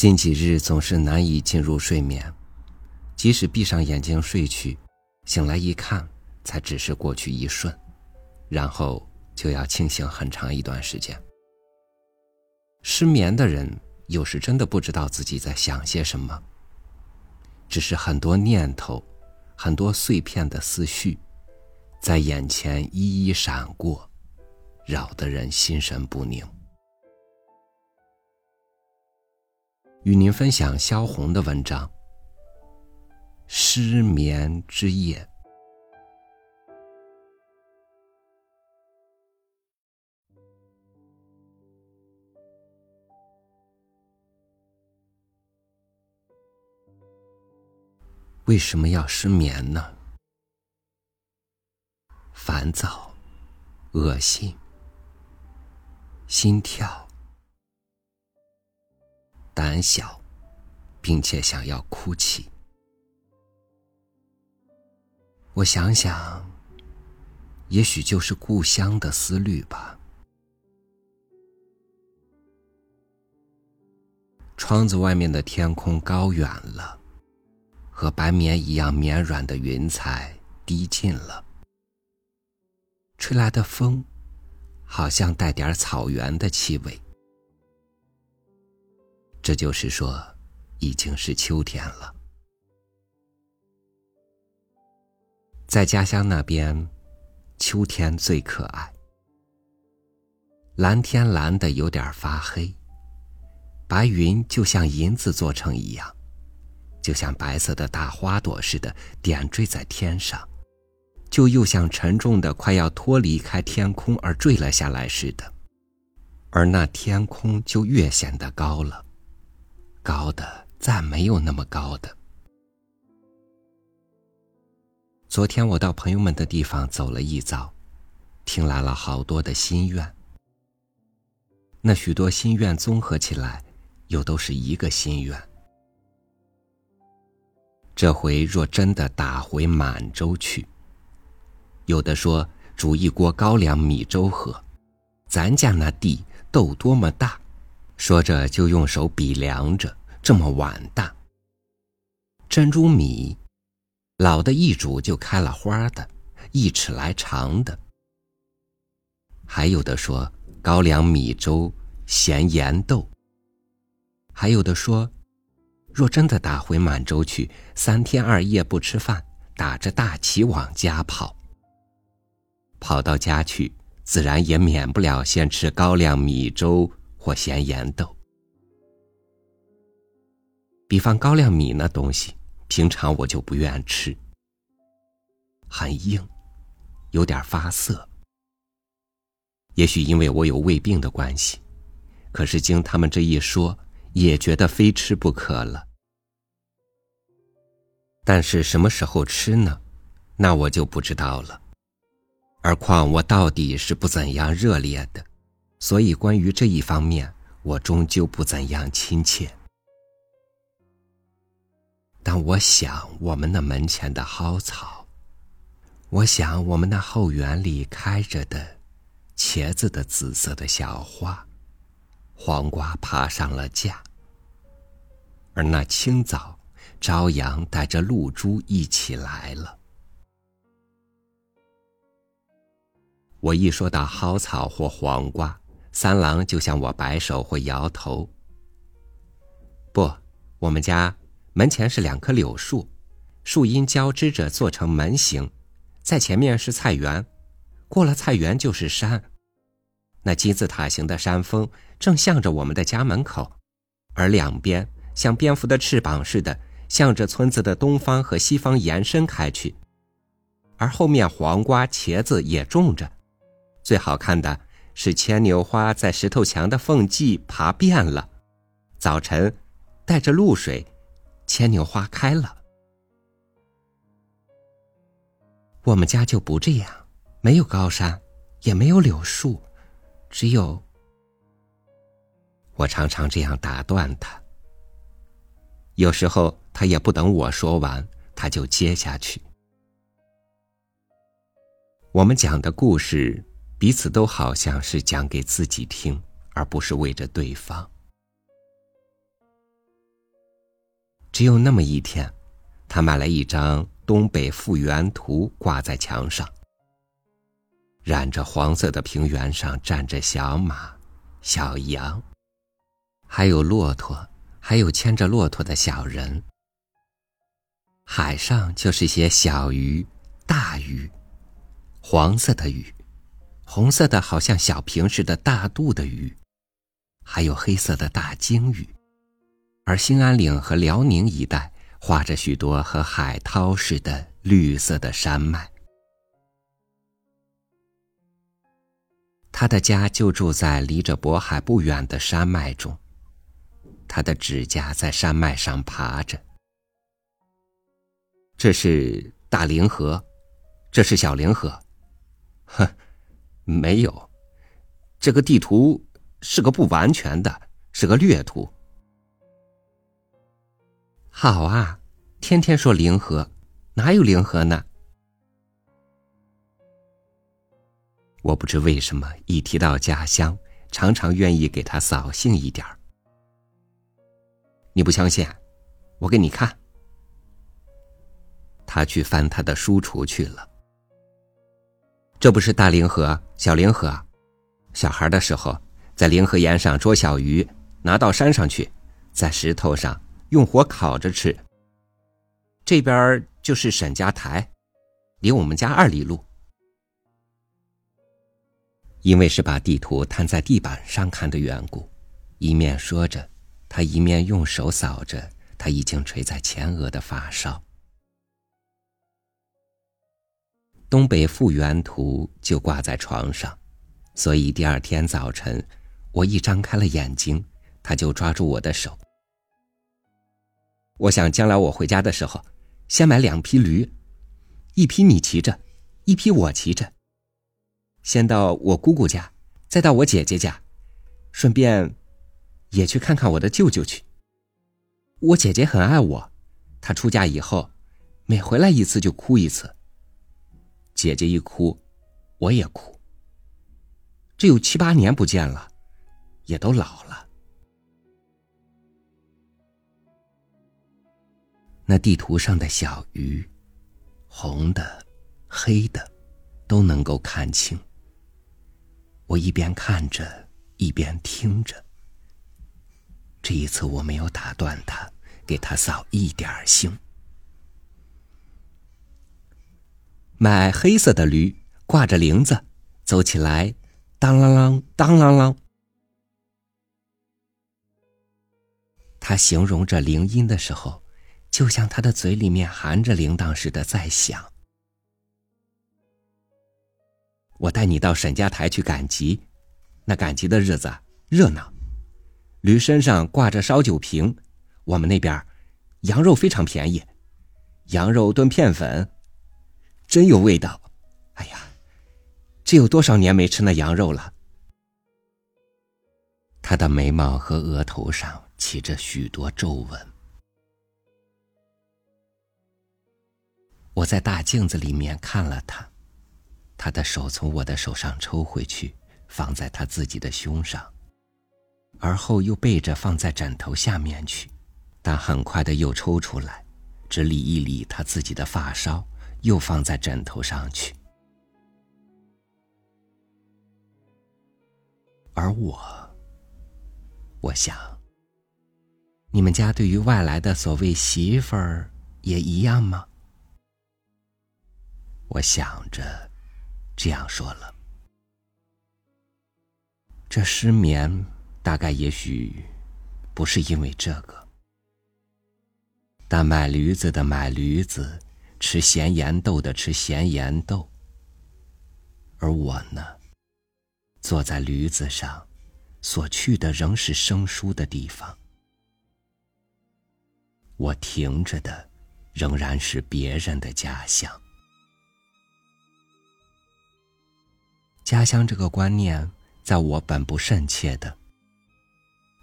近几日总是难以进入睡眠，即使闭上眼睛睡去，醒来一看，才只是过去一瞬，然后就要清醒很长一段时间。失眠的人有时真的不知道自己在想些什么，只是很多念头，很多碎片的思绪，在眼前一一闪过，扰得人心神不宁。与您分享萧红的文章《失眠之夜》。为什么要失眠呢？烦躁、恶心、心跳。胆小，并且想要哭泣。我想想，也许就是故乡的思虑吧。窗子外面的天空高远了，和白棉一样绵软的云彩低近了，吹来的风，好像带点草原的气味。这就是说，已经是秋天了。在家乡那边，秋天最可爱。蓝天蓝的有点发黑，白云就像银子做成一样，就像白色的大花朵似的点缀在天上，就又像沉重的快要脱离开天空而坠了下来似的，而那天空就越显得高了。高的再没有那么高的。昨天我到朋友们的地方走了一遭，听来了好多的心愿。那许多心愿综合起来，又都是一个心愿。这回若真的打回满洲去，有的说煮一锅高粱米粥喝，咱家那地豆多么大。说着，就用手比量着，这么碗大。珍珠米，老的一煮就开了花的，一尺来长的。还有的说高粱米粥咸盐豆。还有的说，若真的打回满洲去，三天二夜不吃饭，打着大旗往家跑。跑到家去，自然也免不了先吃高粱米粥。或咸盐豆，比方高粱米那东西，平常我就不愿吃，很硬，有点发涩。也许因为我有胃病的关系，可是经他们这一说，也觉得非吃不可了。但是什么时候吃呢？那我就不知道了。而况我到底是不怎样热烈的。所以，关于这一方面，我终究不怎样亲切。但我想，我们那门前的蒿草，我想我们那后园里开着的茄子的紫色的小花，黄瓜爬上了架，而那清早，朝阳带着露珠一起来了。我一说到蒿草或黄瓜。三郎就向我摆手或摇头。不，我们家门前是两棵柳树，树荫交织着做成门形，在前面是菜园，过了菜园就是山。那金字塔形的山峰正向着我们的家门口，而两边像蝙蝠的翅膀似的，向着村子的东方和西方延伸开去。而后面黄瓜、茄子也种着，最好看的。是牵牛花在石头墙的缝隙爬遍了，早晨带着露水，牵牛花开了。我们家就不这样，没有高山，也没有柳树，只有……我常常这样打断他，有时候他也不等我说完，他就接下去。我们讲的故事。彼此都好像是讲给自己听，而不是为着对方。只有那么一天，他买了一张东北复原图挂在墙上。染着黄色的平原上站着小马、小羊，还有骆驼，还有牵着骆驼的小人。海上就是些小鱼、大鱼，黄色的鱼，红色的好像小瓶似的大肚的鱼，还有黑色的大鲸鱼。而兴安岭和辽宁一带画着许多和海涛似的绿色的山脉。他的家就住在离着渤海不远的山脉中。他的指甲在山脉上爬着。这是大凌河，这是小凌河。哼，没有，这个地图是个不完全的，是个略图。好啊，天天说凌河，哪有凌河呢？我不知为什么一提到家乡，常常愿意给他扫兴一点儿。你不相信？我给你看。他去翻他的书橱去了。这不是大凌河、小凌河，小孩的时候在凌河沿上捉小鱼，拿到山上去，在石头上用火烤着吃。这边就是沈家台，离我们家二里路。因为是把地图摊在地板上看的缘故，一面说着，他一面用手扫着他已经垂在前额的发梢。东北复原图就挂在床上，所以第二天早晨，我一张开了眼睛，他就抓住我的手。我想将来我回家的时候，先买两匹驴，一匹你骑着，一匹我骑着。先到我姑姑家，再到我姐姐家，顺便也去看看我的舅舅去。我姐姐很爱我，她出嫁以后，每回来一次就哭一次。姐姐一哭，我也哭。这有七八年不见了，也都老了。那地图上的小鱼，红的、黑的，都能够看清。我一边看着，一边听着。这一次我没有打断他，给他扫一点兴。买黑色的驴，挂着铃子，走起来，当啷啷，当啷啷。他形容着铃音的时候，就像他的嘴里面含着铃铛似的在响。我带你到沈家台去赶集，那赶集的日子热闹，驴身上挂着烧酒瓶，我们那边羊肉非常便宜，羊肉炖片粉，真有味道。哎呀，这有多少年没吃那羊肉了？他的眉毛和额头上起着许多皱纹。我在大镜子里面看了他。他的手从我的手上抽回去，放在他自己的胸上，而后又背着放在枕头下面去，但很快的又抽出来，只理一理他自己的发梢，又放在枕头上去。而我，我想，你们家对于外来的所谓媳妇儿也一样吗？我想着。这样说了，这失眠大概也许不是因为这个，但买驴子的买驴子，吃咸盐豆的吃咸盐豆，而我呢，坐在驴子上，所去的仍是生疏的地方，我停着的仍然是别人的家乡。家乡这个观念，在我本不甚切的，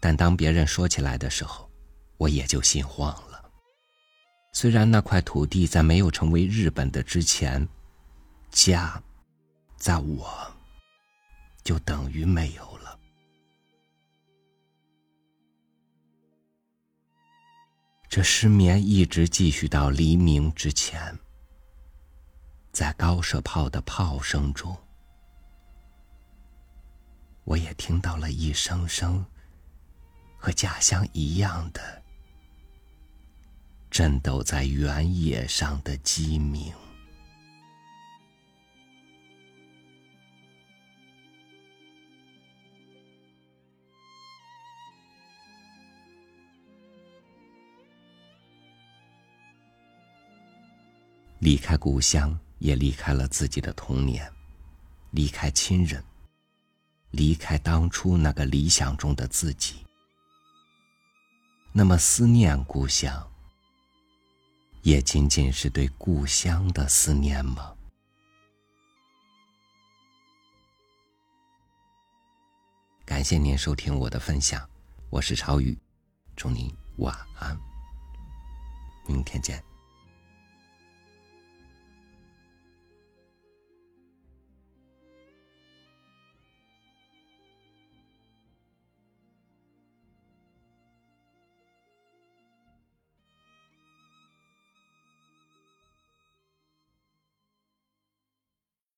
但当别人说起来的时候，我也就心慌了。虽然那块土地在没有成为日本的之前，家，在我，就等于没有了。这失眠一直继续到黎明之前，在高射炮的炮声中，我也听到了一声声和家乡一样的震抖在原野上的鸡鸣。离开故乡，也离开了自己的童年，离开亲人，离开当初那个理想中的自己。那么，思念故乡，也仅仅是对故乡的思念吗？感谢您收听我的分享，我是超宇，祝您晚安，明天见。